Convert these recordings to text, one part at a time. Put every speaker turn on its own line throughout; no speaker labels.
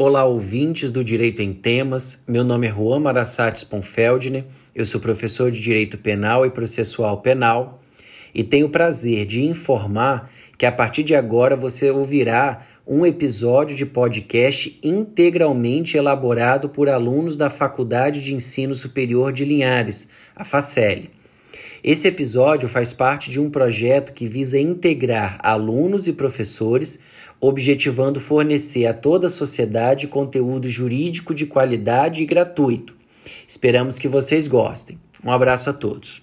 Olá, ouvintes do Direito em Temas. Meu nome é Juan Marassates Ponfeldner. Eu sou professor de Direito Penal e Processual Penal e tenho o prazer de informar que a partir de agora você ouvirá um episódio de podcast integralmente elaborado por alunos da Faculdade de Ensino Superior de Linhares, a FACEL. Esse episódio faz parte de um projeto que visa integrar alunos e professores, objetivando fornecer a toda a sociedade conteúdo jurídico de qualidade e gratuito. Esperamos que vocês gostem. Um abraço a todos.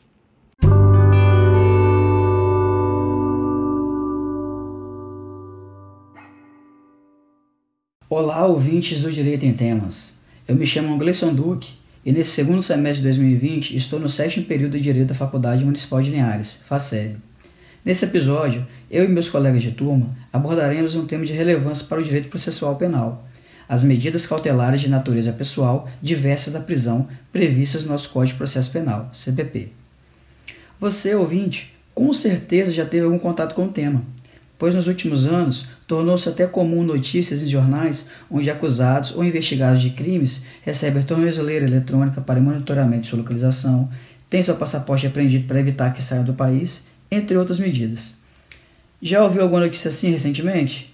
Olá, ouvintes do Direito em Temas. Eu me chamo Gleison Duque e nesse segundo semestre de 2020 estou no sétimo período de Direito da Faculdade Municipal de Linhares, FACEL. Nesse episódio, eu e meus colegas de turma abordaremos um tema de relevância para o direito processual penal, as medidas cautelares de natureza pessoal diversas da prisão previstas no nosso Código de Processo Penal, CPP. Você, ouvinte, com certeza já teve algum contato com o tema, pois nos últimos anos tornou-se até comum notícias em jornais onde acusados ou investigados de crimes recebem tornozeleira eletrônica para monitoramento de sua localização, têm seu passaporte apreendido para evitar que saia do país, entre outras medidas. Já ouviu alguma notícia assim recentemente?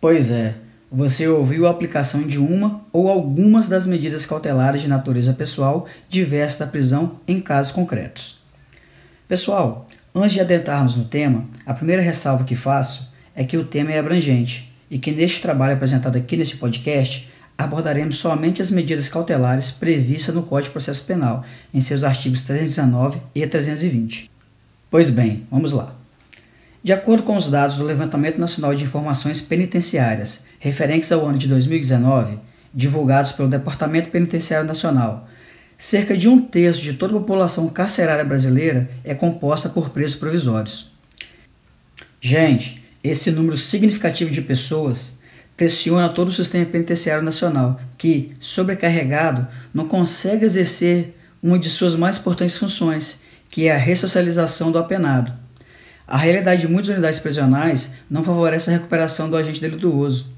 Pois é, você ouviu a aplicação de uma ou algumas das medidas cautelares de natureza pessoal diversas da prisão em casos concretos. Pessoal, antes de adentrarmos no tema, a primeira ressalva que faço é que o tema é abrangente e que neste trabalho apresentado aqui neste podcast abordaremos somente as medidas cautelares previstas no Código de Processo Penal, em seus artigos 319 e 320. Pois bem, vamos lá. De acordo com os dados do Levantamento Nacional de Informações Penitenciárias, referentes ao ano de 2019, divulgados pelo Departamento Penitenciário Nacional, cerca de um terço de toda a população carcerária brasileira é composta por presos provisórios. Gente, esse número significativo de pessoas pressiona todo o sistema penitenciário nacional, que, sobrecarregado, não consegue exercer uma de suas mais importantes funções, que é a ressocialização do apenado. A realidade de muitas unidades prisionais não favorece a recuperação do agente delituoso,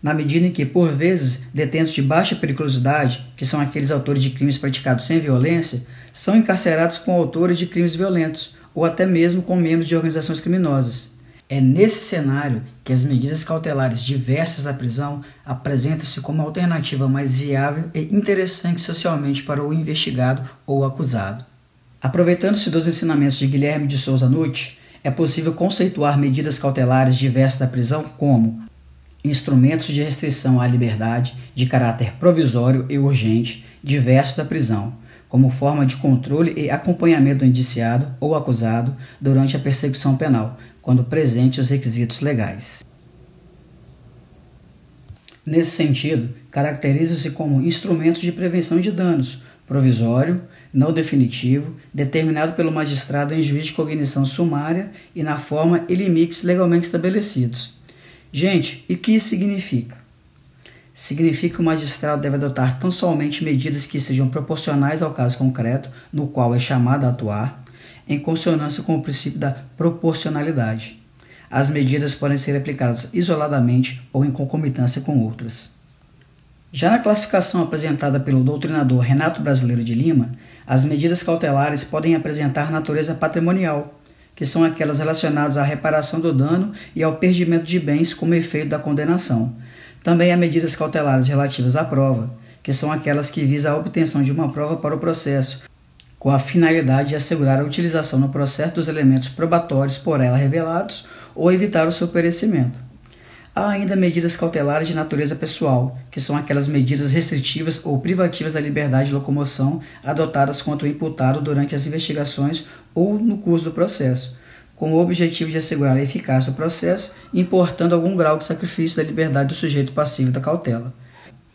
na medida em que, por vezes, detentos de baixa periculosidade, que são aqueles autores de crimes praticados sem violência, são encarcerados com autores de crimes violentos ou até mesmo com membros de organizações criminosas. É nesse cenário que as medidas cautelares diversas da prisão apresentam-se como alternativa mais viável e interessante socialmente para o investigado ou acusado. Aproveitando-se dos ensinamentos de Guilherme de Souza Nutt, é possível conceituar medidas cautelares diversas da prisão como instrumentos de restrição à liberdade de caráter provisório e urgente diversos da prisão, como forma de controle e acompanhamento do indiciado ou acusado durante a perseguição penal, quando presente os requisitos legais. Nesse sentido, caracteriza-se como instrumentos de prevenção de danos, provisório, não definitivo, determinado pelo magistrado em juiz de cognição sumária e na forma e limites legalmente estabelecidos. Gente, e que significa? Significa que o magistrado deve adotar tão somente medidas que sejam proporcionais ao caso concreto no qual é chamado a atuar, em consonância com o princípio da proporcionalidade. As medidas podem ser aplicadas isoladamente ou em concomitância com outras. Já na classificação apresentada pelo doutrinador Renato Brasileiro de Lima, as medidas cautelares podem apresentar natureza patrimonial, que são aquelas relacionadas à reparação do dano e ao perdimento de bens como efeito da condenação. Também há medidas cautelares relativas à prova, que são aquelas que visam a obtenção de uma prova para o processo, com a finalidade de assegurar a utilização no processo dos elementos probatórios por ela revelados ou evitar o seu perecimento. Há ainda medidas cautelares de natureza pessoal, que são aquelas medidas restritivas ou privativas da liberdade de locomoção adotadas contra o imputado durante as investigações ou no curso do processo, com o objetivo de assegurar a eficácia do processo, importando algum grau de sacrifício da liberdade do sujeito passivo da cautela.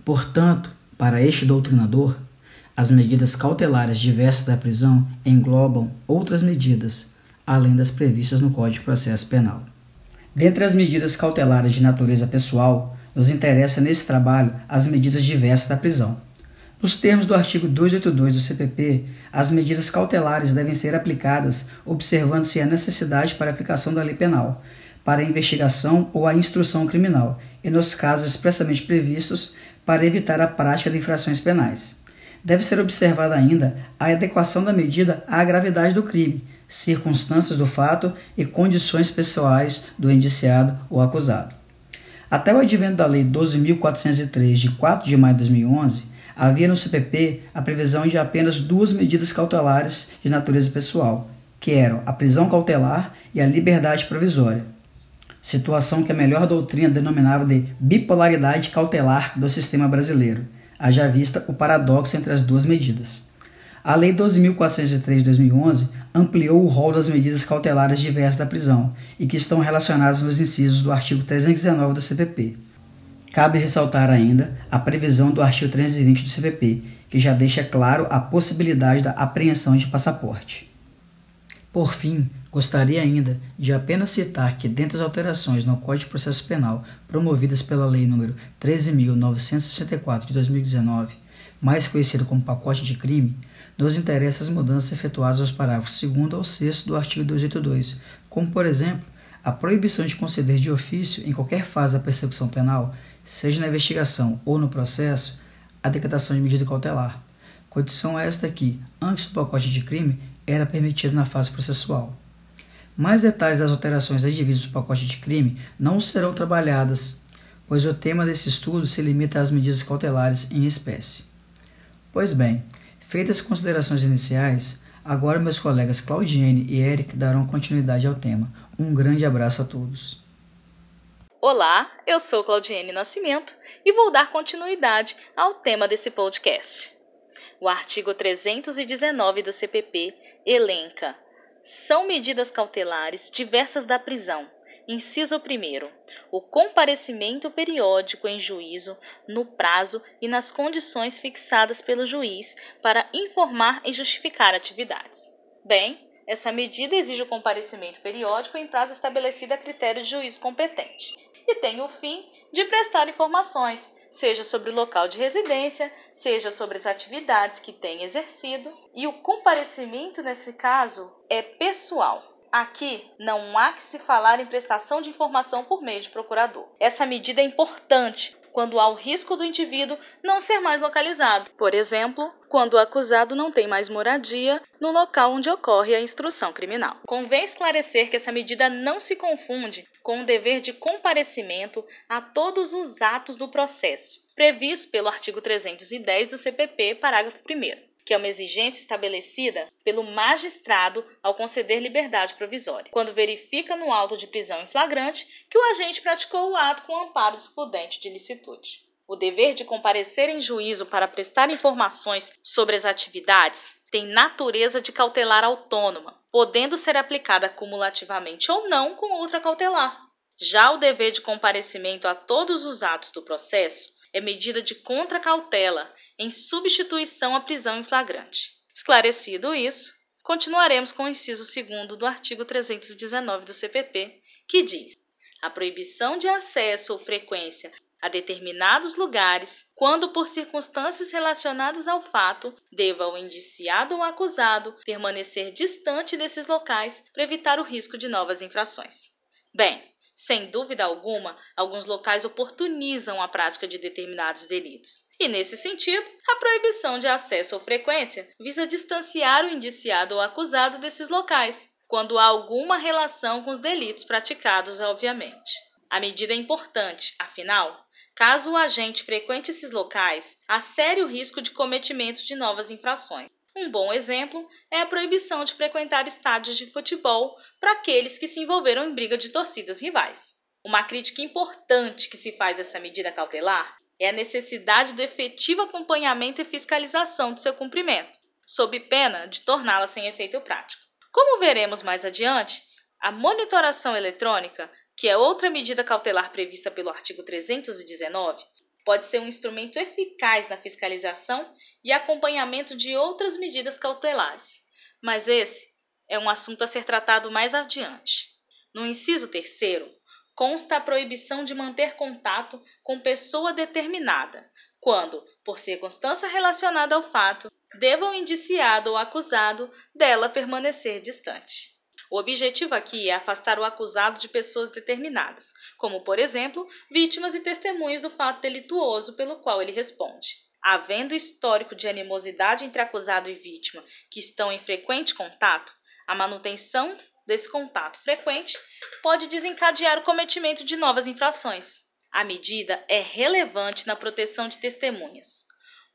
Portanto, para este doutrinador, as medidas cautelares diversas da prisão englobam outras medidas, além das previstas no Código de Processo Penal. Dentre as medidas cautelares de natureza pessoal, nos interessa nesse trabalho as medidas diversas da prisão. Nos termos do artigo 282 do CPP, as medidas cautelares devem ser aplicadas observando-se a necessidade para a aplicação da lei penal, para a investigação ou a instrução criminal, e nos casos expressamente previstos para evitar a prática de infrações penais. Deve ser observada ainda a adequação da medida à gravidade do crime, circunstâncias do fato e condições pessoais do indiciado ou acusado. Até o advento da Lei 12.403, de 4 de maio de 2011, havia no CPP a previsão de apenas duas medidas cautelares de natureza pessoal, que eram a prisão cautelar e a liberdade provisória. Situação que a melhor doutrina denominava de bipolaridade cautelar do sistema brasileiro, haja vista o paradoxo entre as duas medidas. A Lei 12.403 de 2011 ampliou o rol das medidas cautelares diversas da prisão e que estão relacionadas nos incisos do artigo 319 do CPP. Cabe ressaltar ainda a previsão do artigo 320 do CPP, que já deixa claro a possibilidade da apreensão de passaporte. Por fim, gostaria ainda de apenas citar que, dentre as alterações no Código de Processo Penal promovidas pela Lei nº 13.964 de 2019, mais conhecido como pacote de crime, nos interessa as mudanças efetuadas aos parágrafos 2 ao 6 do artigo 282, como, por exemplo, a proibição de conceder de ofício, em qualquer fase da persecução penal, seja na investigação ou no processo, a decretação de medida cautelar. Condição esta que, antes do pacote de crime, era permitida na fase processual. Mais detalhes das alterações advindas do pacote de crime não serão trabalhadas, pois o tema desse estudo se limita às medidas cautelares em espécie. Pois bem, Feitas as considerações iniciais, agora meus colegas Claudiene e Eric darão continuidade ao tema. Um grande abraço a todos.
Olá, eu sou Claudiene Nascimento e vou dar continuidade ao tema desse podcast. O artigo 319 do CPP elenca: são medidas cautelares diversas da prisão Inciso 1. O comparecimento periódico em juízo no prazo e nas condições fixadas pelo juiz para informar e justificar atividades. Bem, essa medida exige o comparecimento periódico em prazo estabelecido a critério de juízo competente e tem o fim de prestar informações, seja sobre o local de residência, seja sobre as atividades que tem exercido, e o comparecimento nesse caso é pessoal Aqui não há que se falar em prestação de informação por meio de procurador. Essa medida é importante quando há o risco do indivíduo não ser mais localizado. Por exemplo, quando o acusado não tem mais moradia no local onde ocorre a instrução criminal. Convém esclarecer que essa medida não se confunde com o dever de comparecimento a todos os atos do processo, previsto pelo artigo 310 do CPP, parágrafo 1 que é uma exigência estabelecida pelo magistrado ao conceder liberdade provisória, quando verifica no auto de prisão em flagrante que o agente praticou o ato com amparo excludente de licitude. O dever de comparecer em juízo para prestar informações sobre as atividades tem natureza de cautelar autônoma, podendo ser aplicada cumulativamente ou não com outra cautelar. Já o dever de comparecimento a todos os atos do processo é medida de contracautela em substituição à prisão em flagrante. Esclarecido isso, continuaremos com o inciso 2 do artigo 319 do CPP, que diz: a proibição de acesso ou frequência a determinados lugares, quando por circunstâncias relacionadas ao fato, deva o indiciado ou acusado permanecer distante desses locais para evitar o risco de novas infrações. Bem, sem dúvida alguma, alguns locais oportunizam a prática de determinados delitos. E, nesse sentido, a proibição de acesso ou frequência visa distanciar o indiciado ou acusado desses locais, quando há alguma relação com os delitos praticados, obviamente. A medida é importante, afinal, caso o agente frequente esses locais, há sério risco de cometimento de novas infrações. Um bom exemplo é a proibição de frequentar estádios de futebol para aqueles que se envolveram em briga de torcidas rivais. Uma crítica importante que se faz a essa medida cautelar é a necessidade do efetivo acompanhamento e fiscalização de seu cumprimento, sob pena de torná-la sem efeito prático. Como veremos mais adiante, a monitoração eletrônica, que é outra medida cautelar prevista pelo artigo 319, pode ser um instrumento eficaz na fiscalização e acompanhamento de outras medidas cautelares, mas esse é um assunto a ser tratado mais adiante. No inciso terceiro, consta a proibição de manter contato com pessoa determinada, quando, por circunstância relacionada ao fato, deva o indiciado ou acusado dela permanecer distante. O objetivo aqui é afastar o acusado de pessoas determinadas, como, por exemplo, vítimas e testemunhas do fato delituoso pelo qual ele responde. Havendo histórico de animosidade entre acusado e vítima que estão em frequente contato, a manutenção desse contato frequente pode desencadear o cometimento de novas infrações. A medida é relevante na proteção de testemunhas.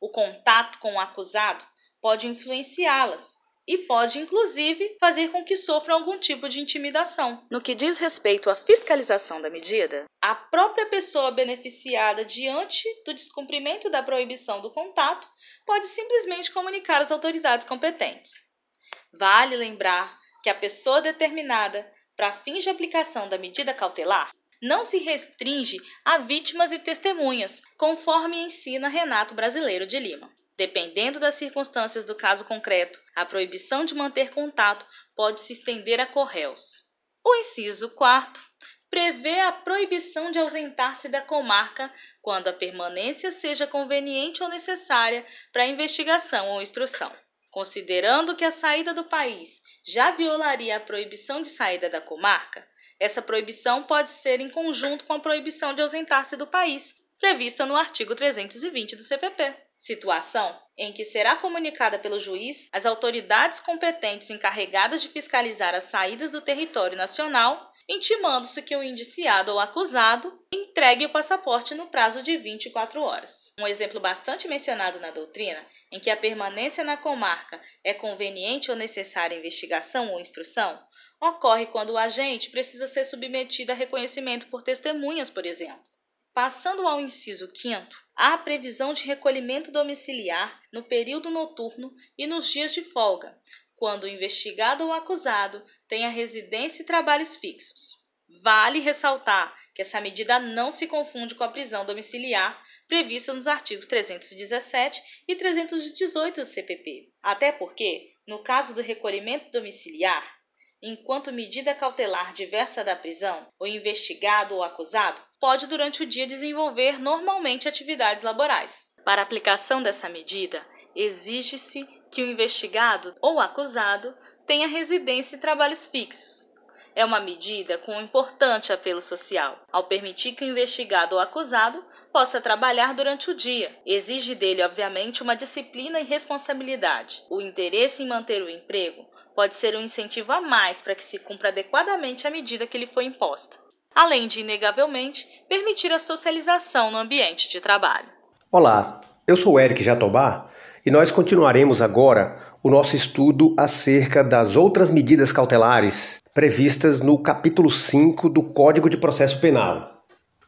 O contato com o acusado pode influenciá-las e pode, inclusive, fazer com que sofram algum tipo de intimidação. No que diz respeito à fiscalização da medida, a própria pessoa beneficiada diante do descumprimento da proibição do contato pode simplesmente comunicar às autoridades competentes. Vale lembrar que a pessoa determinada para fins de aplicação da medida cautelar não se restringe a vítimas e testemunhas, conforme ensina Renato Brasileiro de Lima. Dependendo das circunstâncias do caso concreto, a proibição de manter contato pode se estender a corréus. O inciso 4 prevê a proibição de ausentar-se da comarca quando a permanência seja conveniente ou necessária para investigação ou instrução. Considerando que a saída do país já violaria a proibição de saída da comarca, essa proibição pode ser em conjunto com a proibição de ausentar-se do país, prevista no artigo 320 do CPP situação em que será comunicada pelo juiz às autoridades competentes encarregadas de fiscalizar as saídas do território nacional, intimando-se que o indiciado ou acusado entregue o passaporte no prazo de 24 horas. Um exemplo bastante mencionado na doutrina, em que a permanência na comarca é conveniente ou necessária investigação ou instrução, ocorre quando o agente precisa ser submetido a reconhecimento por testemunhas, por exemplo. Passando ao inciso 5, há a previsão de recolhimento domiciliar no período noturno e nos dias de folga, quando o investigado ou acusado tem a residência e trabalhos fixos. Vale ressaltar que essa medida não se confunde com a prisão domiciliar prevista nos artigos 317 e 318 do CPP. Até porque, no caso do recolhimento domiciliar, enquanto medida cautelar diversa da prisão, o investigado ou acusado pode durante o dia desenvolver normalmente atividades laborais. Para a aplicação dessa medida, exige-se que o investigado ou acusado tenha residência e trabalhos fixos. É uma medida com um importante apelo social, ao permitir que o investigado ou acusado possa trabalhar durante o dia. Exige dele, obviamente, uma disciplina e responsabilidade. O interesse em manter o emprego pode ser um incentivo a mais para que se cumpra adequadamente a medida que lhe foi imposta, além de, inegavelmente, permitir a socialização no ambiente de trabalho.
Olá, eu sou Eric Jatobá e nós continuaremos agora o nosso estudo acerca das outras medidas cautelares previstas no capítulo 5 do Código de Processo Penal.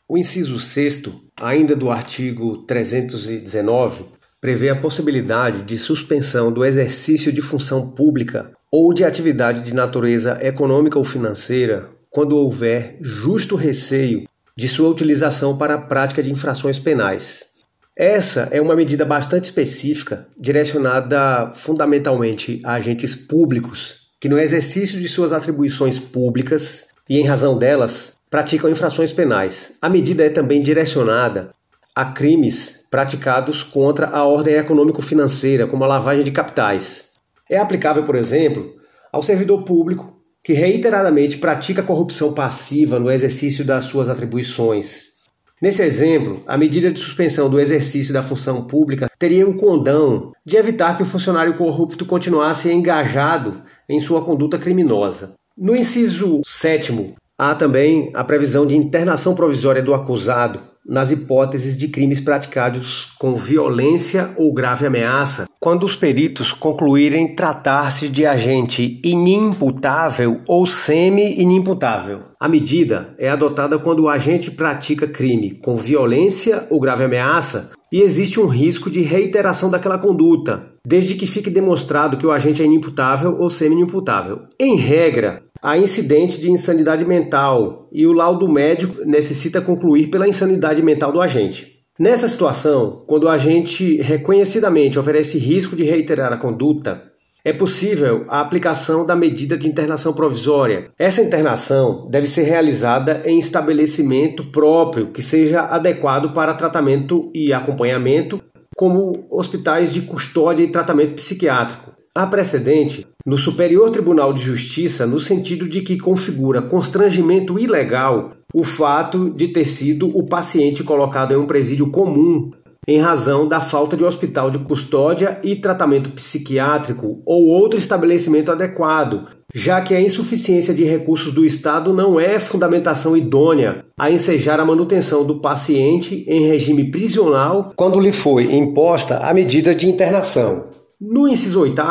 O inciso 6, ainda do artigo 319, prevê a possibilidade de suspensão do exercício de função pública ou de atividade de natureza econômica ou financeira quando houver justo receio de sua utilização para a prática de infrações penais. Essa é uma medida bastante específica, direcionada fundamentalmente a agentes públicos que, no exercício de suas atribuições públicas e em razão delas, praticam infrações penais. A medida é também direcionada a crimes praticados contra a ordem econômico-financeira, como a lavagem de capitais. É aplicável, por exemplo, ao servidor público que reiteradamente pratica corrupção passiva no exercício das suas atribuições. Nesse exemplo, a medida de suspensão do exercício da função pública teria um condão de evitar que o funcionário corrupto continuasse engajado em sua conduta criminosa. No inciso 7, há também a previsão de internação provisória do acusado nas hipóteses de crimes praticados com violência ou grave ameaça, quando os peritos concluírem tratar-se de agente inimputável ou semi-inimputável. A medida é adotada quando o agente pratica crime com violência ou grave ameaça e existe um risco de reiteração daquela conduta, desde que fique demonstrado que o agente é inimputável ou semi-inimputável. Em regra, há incidente de insanidade mental e o laudo médico necessita concluir pela insanidade mental do agente. Nessa situação, quando o agente reconhecidamente oferece risco de reiterar a conduta, é possível a aplicação da medida de internação provisória. Essa internação deve ser realizada em estabelecimento próprio que seja adequado para tratamento e acompanhamento, como hospitais de custódia e tratamento psiquiátrico. Há precedente no Superior Tribunal de Justiça no sentido de que configura constrangimento ilegal o fato de ter sido o paciente colocado em um presídio comum em razão da falta de hospital de custódia e tratamento psiquiátrico ou outro estabelecimento adequado, já que a insuficiência de recursos do Estado não é fundamentação idônea a ensejar a manutenção do paciente em regime prisional quando lhe foi imposta a medida de internação. No inciso 8,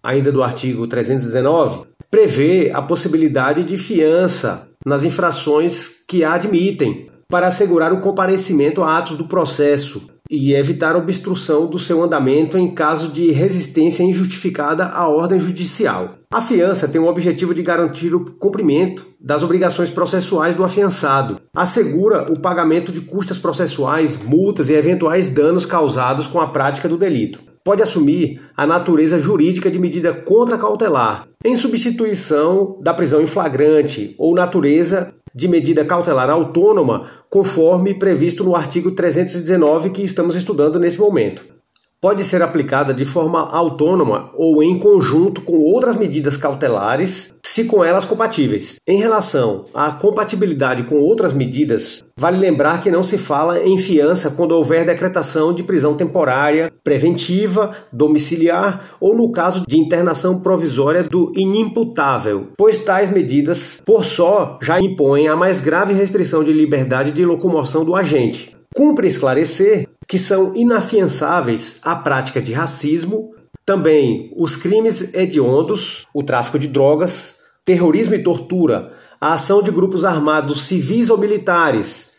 ainda do artigo 319, prevê a possibilidade de fiança nas infrações que a admitem, para assegurar o comparecimento a atos do processo e evitar obstrução do seu andamento em caso de resistência injustificada à ordem judicial. A fiança tem o objetivo de garantir o cumprimento das obrigações processuais do afiançado, assegura o pagamento de custas processuais, multas e eventuais danos causados com a prática do delito pode assumir a natureza jurídica de medida contracautelar, em substituição da prisão em flagrante, ou natureza de medida cautelar autônoma, conforme previsto no artigo 319 que estamos estudando nesse momento pode ser aplicada de forma autônoma ou em conjunto com outras medidas cautelares, se com elas compatíveis. Em relação à compatibilidade com outras medidas, vale lembrar que não se fala em fiança quando houver decretação de prisão temporária, preventiva, domiciliar ou no caso de internação provisória do inimputável, pois tais medidas, por só, já impõem a mais grave restrição de liberdade de locomoção do agente. Cumpre esclarecer que são inafiançáveis a prática de racismo, também os crimes hediondos, o tráfico de drogas, terrorismo e tortura, a ação de grupos armados civis ou militares,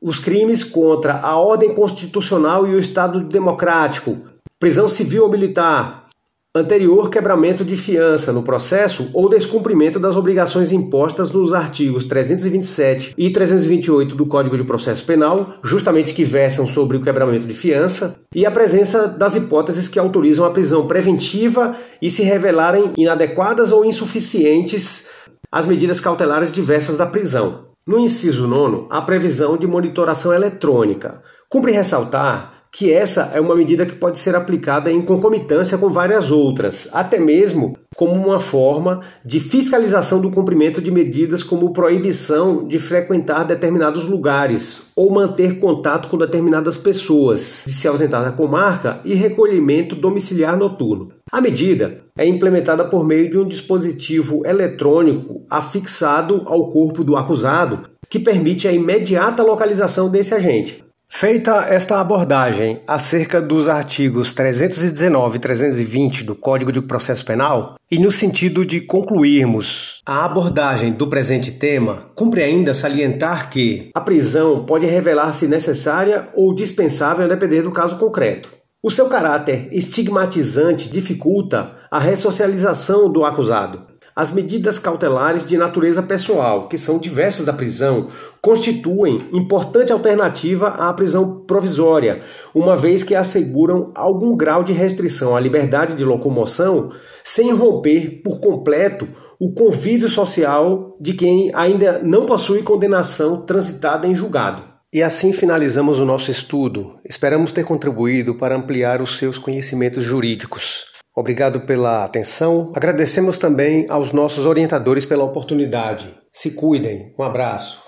os crimes contra a ordem constitucional e o Estado democrático, prisão civil ou militar, anterior quebramento de fiança no processo ou descumprimento das obrigações impostas nos artigos 327 e 328 do Código de Processo Penal, justamente que versam sobre o quebramento de fiança, e a presença das hipóteses que autorizam a prisão preventiva e se revelarem inadequadas ou insuficientes as medidas cautelares diversas da prisão. No inciso 9, a previsão de monitoração eletrônica. Cumpre ressaltar que essa é uma medida que pode ser aplicada em concomitância com várias outras, até mesmo como uma forma de fiscalização do cumprimento de medidas como proibição de frequentar determinados lugares ou manter contato com determinadas pessoas, de se ausentar da comarca e recolhimento domiciliar noturno. A medida é implementada por meio de um dispositivo eletrônico afixado ao corpo do acusado que permite a imediata localização desse agente. Feita esta abordagem acerca dos artigos 319 e 320 do Código de Processo Penal, e no sentido de concluirmos a abordagem do presente tema, cumpre ainda salientar que a prisão pode revelar-se necessária ou dispensável a depender do caso concreto. O seu caráter estigmatizante dificulta a ressocialização do acusado as medidas cautelares de natureza pessoal, que são diversas da prisão, constituem importante alternativa à prisão provisória, uma vez que asseguram algum grau de restrição à liberdade de locomoção, sem romper por completo o convívio social de quem ainda não possui condenação transitada em julgado. E assim finalizamos o nosso estudo. Esperamos ter contribuído para ampliar os seus conhecimentos jurídicos. Obrigado pela atenção. Agradecemos também aos nossos orientadores pela oportunidade. Se cuidem. Um abraço.